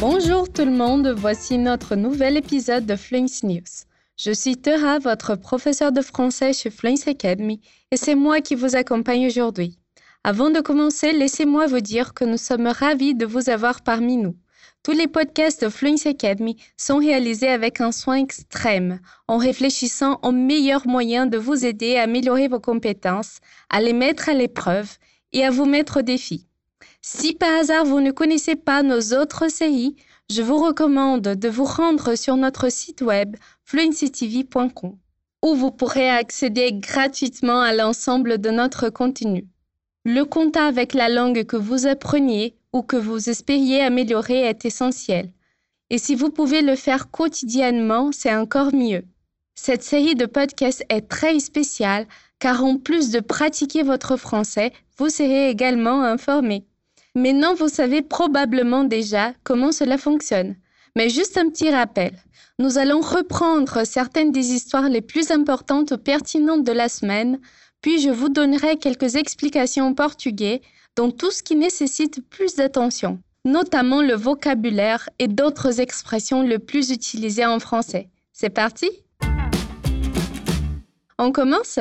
Bonjour tout le monde, voici notre nouvel épisode de Fluence News. Je suis Tera, votre professeur de français chez Fluence Academy, et c'est moi qui vous accompagne aujourd'hui. Avant de commencer, laissez-moi vous dire que nous sommes ravis de vous avoir parmi nous. Tous les podcasts de Fluence Academy sont réalisés avec un soin extrême, en réfléchissant aux meilleurs moyens de vous aider à améliorer vos compétences, à les mettre à l'épreuve et à vous mettre au défi. Si par hasard vous ne connaissez pas nos autres séries, je vous recommande de vous rendre sur notre site web fluencytv.com où vous pourrez accéder gratuitement à l'ensemble de notre contenu. Le contact avec la langue que vous appreniez ou que vous espériez améliorer est essentiel. Et si vous pouvez le faire quotidiennement, c'est encore mieux. Cette série de podcasts est très spéciale car en plus de pratiquer votre français, vous serez également informé. Maintenant, vous savez probablement déjà comment cela fonctionne. Mais juste un petit rappel. Nous allons reprendre certaines des histoires les plus importantes ou pertinentes de la semaine, puis je vous donnerai quelques explications en portugais dans tout ce qui nécessite plus d'attention, notamment le vocabulaire et d'autres expressions le plus utilisées en français. C'est parti? On commence?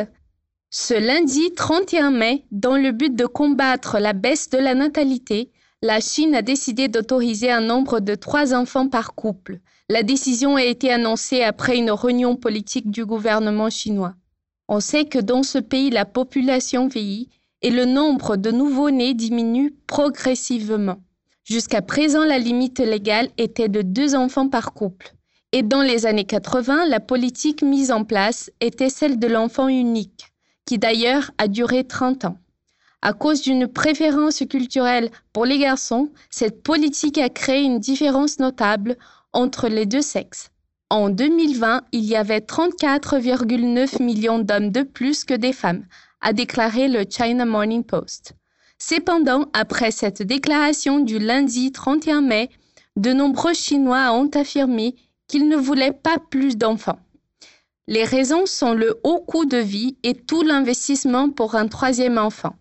Ce lundi 31 mai, dans le but de combattre la baisse de la natalité, la Chine a décidé d'autoriser un nombre de trois enfants par couple. La décision a été annoncée après une réunion politique du gouvernement chinois. On sait que dans ce pays, la population vieillit et le nombre de nouveau-nés diminue progressivement. Jusqu'à présent, la limite légale était de deux enfants par couple. Et dans les années 80, la politique mise en place était celle de l'enfant unique qui d'ailleurs a duré 30 ans. À cause d'une préférence culturelle pour les garçons, cette politique a créé une différence notable entre les deux sexes. En 2020, il y avait 34,9 millions d'hommes de plus que des femmes, a déclaré le China Morning Post. Cependant, après cette déclaration du lundi 31 mai, de nombreux Chinois ont affirmé qu'ils ne voulaient pas plus d'enfants. Les raisons sont le haut coût de vie et tout l'investissement pour un troisième enfant.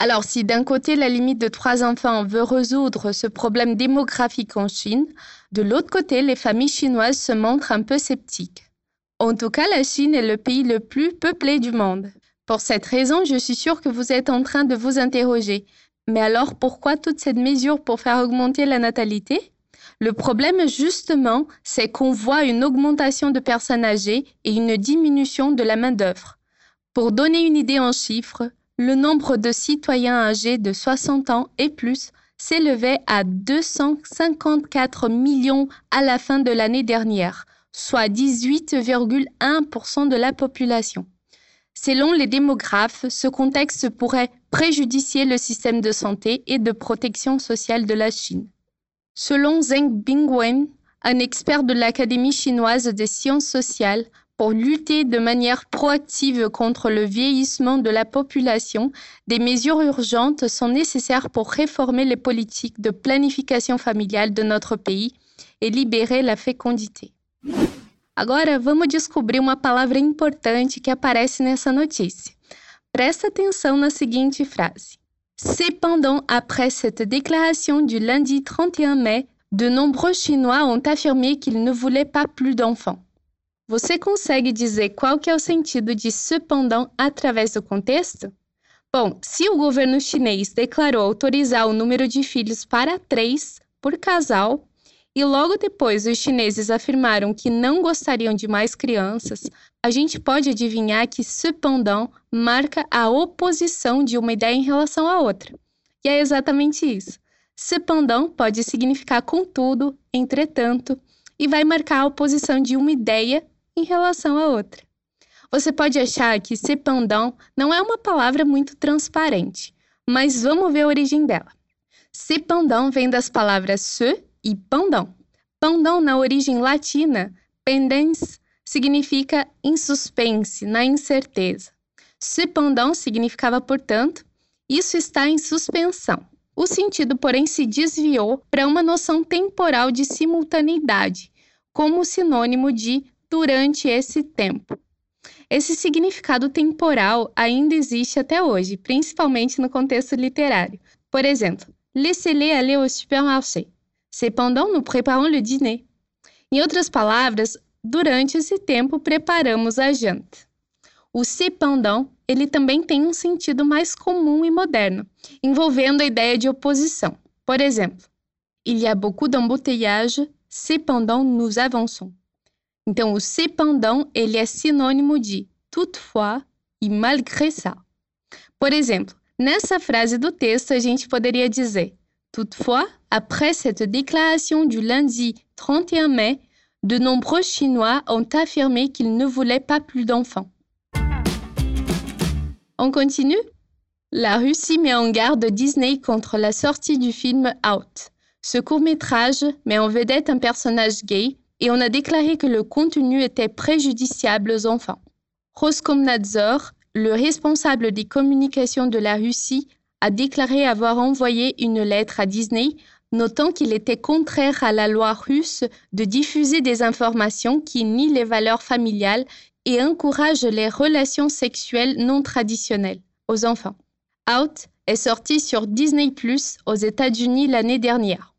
Alors si d'un côté la limite de trois enfants veut résoudre ce problème démographique en Chine, de l'autre côté les familles chinoises se montrent un peu sceptiques. En tout cas, la Chine est le pays le plus peuplé du monde. Pour cette raison, je suis sûre que vous êtes en train de vous interroger. Mais alors pourquoi toute cette mesure pour faire augmenter la natalité? Le problème, justement, c'est qu'on voit une augmentation de personnes âgées et une diminution de la main-d'œuvre. Pour donner une idée en chiffres, le nombre de citoyens âgés de 60 ans et plus s'élevait à 254 millions à la fin de l'année dernière, soit 18,1% de la population. Selon les démographes, ce contexte pourrait préjudicier le système de santé et de protection sociale de la Chine. Selon Zheng Bingwen, un expert de l'Académie chinoise des sciences sociales, pour lutter de manière proactive contre le vieillissement de la population, des mesures urgentes sont nécessaires pour réformer les politiques de planification familiale de notre pays et libérer la fécondité. Agora vamos descobrir uma palavra importante que aparece nessa notícia. Presta atenção na seguinte frase. Cependant, après cette déclaration du lundi 31 mai, de nombreux Chinois ont affirmé qu'ils ne voulaient pas plus d'enfants. Você consegue dizer qual que é o sentido de cependant através do contexto? Bom, se o governo chinês declarou autorizar o número de filhos para três por casal, e logo depois os chineses afirmaram que não gostariam de mais crianças, a gente pode adivinhar que cependant marca a oposição de uma ideia em relação à outra. E é exatamente isso. Cependant pode significar contudo, entretanto, e vai marcar a oposição de uma ideia em relação à outra. Você pode achar que cependant não é uma palavra muito transparente, mas vamos ver a origem dela. Cependant vem das palavras se e pendant. Pendant, na origem latina, pendens, significa em suspense, na incerteza. Cependant significava, portanto, isso está em suspensão. O sentido, porém, se desviou para uma noção temporal de simultaneidade, como sinônimo de durante esse tempo. Esse significado temporal ainda existe até hoje, principalmente no contexto literário. Por exemplo, laissez-les aller au supermarché Cependant, nous préparons le dîner. Em outras palavras, durante esse tempo preparamos a janta. O cependant, ele também tem um sentido mais comum e moderno, envolvendo a ideia de oposição. Por exemplo, il y a beaucoup d'embouteillage, cependant nous avançons. Então, o cependant, ele é sinônimo de toutefois e malgré ça. Por exemplo, nessa frase do texto, a gente poderia dizer Toutefois, après cette déclaration du lundi 31 mai, de nombreux Chinois ont affirmé qu'ils ne voulaient pas plus d'enfants. On continue? La Russie met en garde Disney contre la sortie du film Out. Ce court-métrage met en vedette un personnage gay et on a déclaré que le contenu était préjudiciable aux enfants. Roskomnadzor, le responsable des communications de la Russie, a déclaré avoir envoyé une lettre à Disney notant qu'il était contraire à la loi russe de diffuser des informations qui nient les valeurs familiales et encouragent les relations sexuelles non traditionnelles aux enfants. Out est sorti sur Disney aux États-Unis l'année dernière.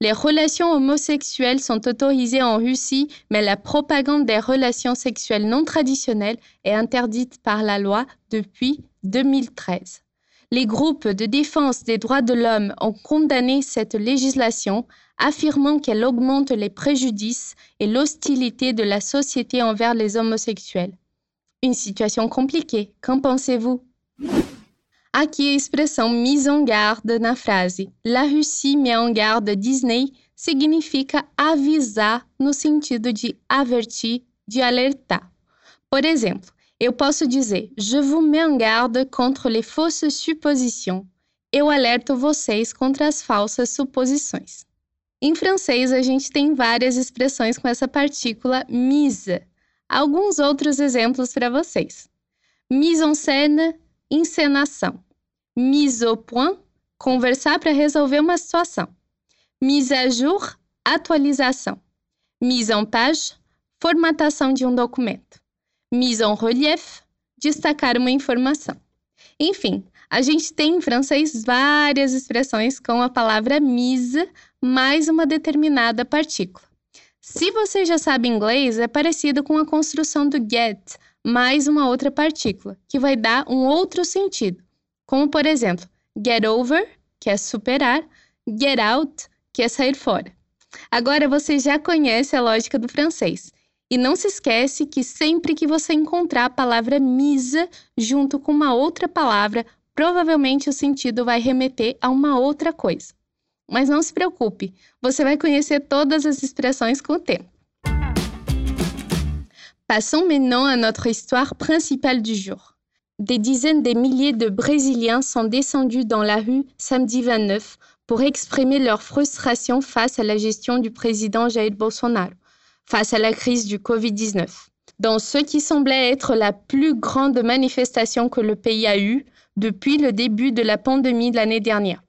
Les relations homosexuelles sont autorisées en Russie, mais la propagande des relations sexuelles non traditionnelles est interdite par la loi depuis 2013. Les groupes de défense des droits de l'homme ont condamné cette législation, affirmant qu'elle augmente les préjudices et l'hostilité de la société envers les homosexuels. Une situation compliquée, qu'en pensez-vous? Aqui a expressão mise en garde na frase La Russie met en garde Disney significa avisar no sentido de avertir, de alertar. Por exemplo, eu posso dizer Je vous mets en garde contre les fausses suppositions. Eu alerto vocês contra as falsas suposições. Em francês, a gente tem várias expressões com essa partícula mise. Alguns outros exemplos para vocês. Mise en scène, encenação. Mise au point, conversar para resolver uma situação. Mise à jour, atualização. Mise en page, formatação de um documento. Mise en relief, destacar uma informação. Enfim, a gente tem em francês várias expressões com a palavra mise mais uma determinada partícula. Se você já sabe inglês, é parecido com a construção do get mais uma outra partícula, que vai dar um outro sentido. Como, por exemplo, get over, que é superar, get out, que é sair fora. Agora você já conhece a lógica do francês. E não se esquece que sempre que você encontrar a palavra misa junto com uma outra palavra, provavelmente o sentido vai remeter a uma outra coisa. Mas não se preocupe, você vai conhecer todas as expressões com o tempo. Passons maintenant à notre histoire principale du jour. Des dizaines de milliers de Brésiliens sont descendus dans la rue samedi 29 pour exprimer leur frustration face à la gestion du président Jair Bolsonaro, face à la crise du Covid-19. Dans ce qui semblait être la plus grande manifestation que le pays a eue depuis le début de la pandémie l'année dernière.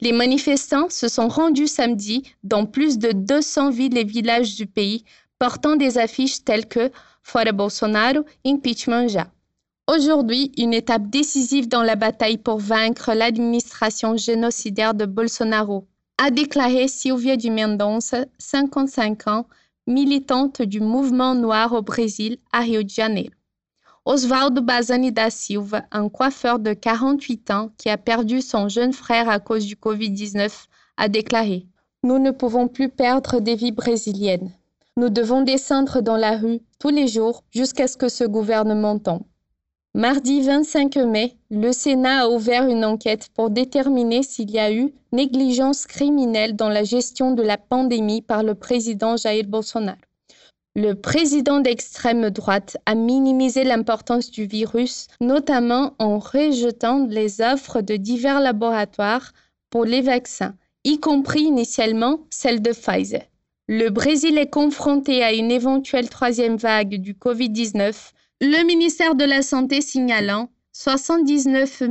Les manifestants se sont rendus samedi dans plus de 200 villes et villages du pays, portant des affiches telles que Fora Bolsonaro, impeachment ja. Aujourd'hui, une étape décisive dans la bataille pour vaincre l'administration génocidaire de Bolsonaro, a déclaré Silvia de Mendonça, 55 ans, militante du mouvement noir au Brésil, à Rio de Janeiro. Osvaldo Bazani da Silva, un coiffeur de 48 ans qui a perdu son jeune frère à cause du Covid-19, a déclaré Nous ne pouvons plus perdre des vies brésiliennes. Nous devons descendre dans la rue tous les jours jusqu'à ce que ce gouvernement tombe. Mardi 25 mai, le Sénat a ouvert une enquête pour déterminer s'il y a eu négligence criminelle dans la gestion de la pandémie par le président Jair Bolsonaro. Le président d'extrême droite a minimisé l'importance du virus, notamment en rejetant les offres de divers laboratoires pour les vaccins, y compris initialement celle de Pfizer. Le Brésil est confronté à une éventuelle troisième vague du Covid-19 le ministère de la Santé signalant 79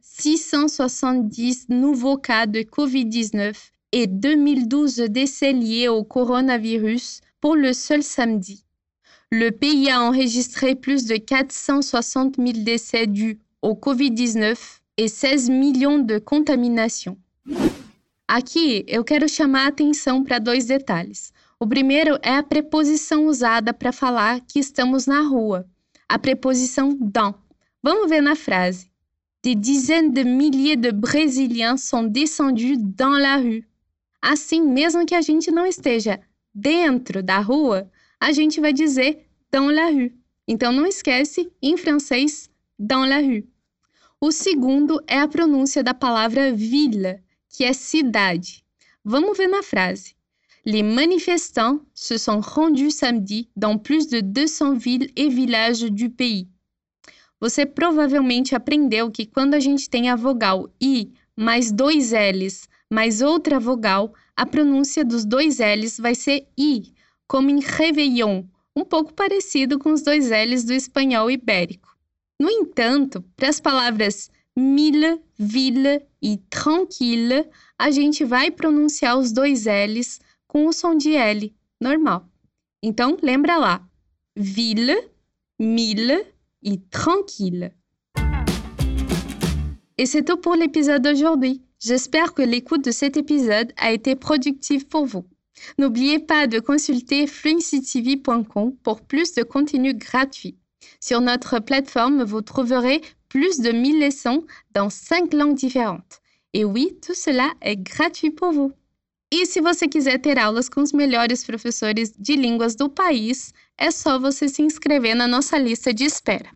670 nouveaux cas de COVID-19 et 2012 décès liés au coronavirus pour le seul samedi. Le pays a enregistré plus de 460 000 décès dus au COVID-19 et 16 millions de contaminations. Aqui eu quero chamar a atenção para dois detalhes. O primeiro é a preposição usada para falar que estamos na rua, a preposição dans. Vamos ver na frase. Des dizaines de milliers de Brésiliens sont descendus dans la rue. Assim, mesmo que a gente não esteja dentro da rua, a gente vai dizer dans la rue. Então não esquece, em francês, dans la rue. O segundo é a pronúncia da palavra ville, que é cidade. Vamos ver na frase. Les manifestants se sont rendus samedi dans plus de 200 villes et villages du pays. Você provavelmente aprendeu que quando a gente tem a vogal i mais dois L's mais outra vogal, a pronúncia dos dois L's vai ser i, como em réveillon, um pouco parecido com os dois L's do espanhol ibérico. No entanto, para as palavras mille, ville e tranquille, a gente vai pronunciar os dois L's com de L normal. Então, lembra lá: ville, mille et tranquille. Et c'est tout pour l'épisode d'aujourd'hui. J'espère que l'écoute de cet épisode a été productive pour vous. N'oubliez pas de consulter fluencytv.com pour plus de contenu gratuit. Sur notre plateforme, vous trouverez plus de 1000 leçons dans 5 langues différentes. Et oui, tout cela est gratuit pour vous. E se você quiser ter aulas com os melhores professores de línguas do país, é só você se inscrever na nossa lista de espera.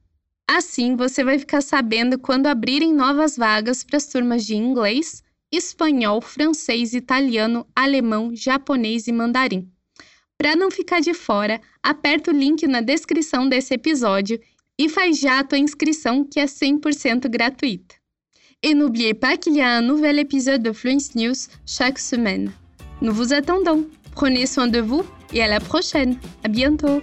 Assim, você vai ficar sabendo quando abrirem novas vagas para as turmas de inglês, espanhol, francês, italiano, alemão, japonês e mandarim. Para não ficar de fora, aperta o link na descrição desse episódio e faz já a tua inscrição que é 100% gratuita. Et n'oubliez pas qu'il y a un nouvel épisode de Fluence News chaque semaine. Nous vous attendons. Prenez soin de vous et à la prochaine. À bientôt.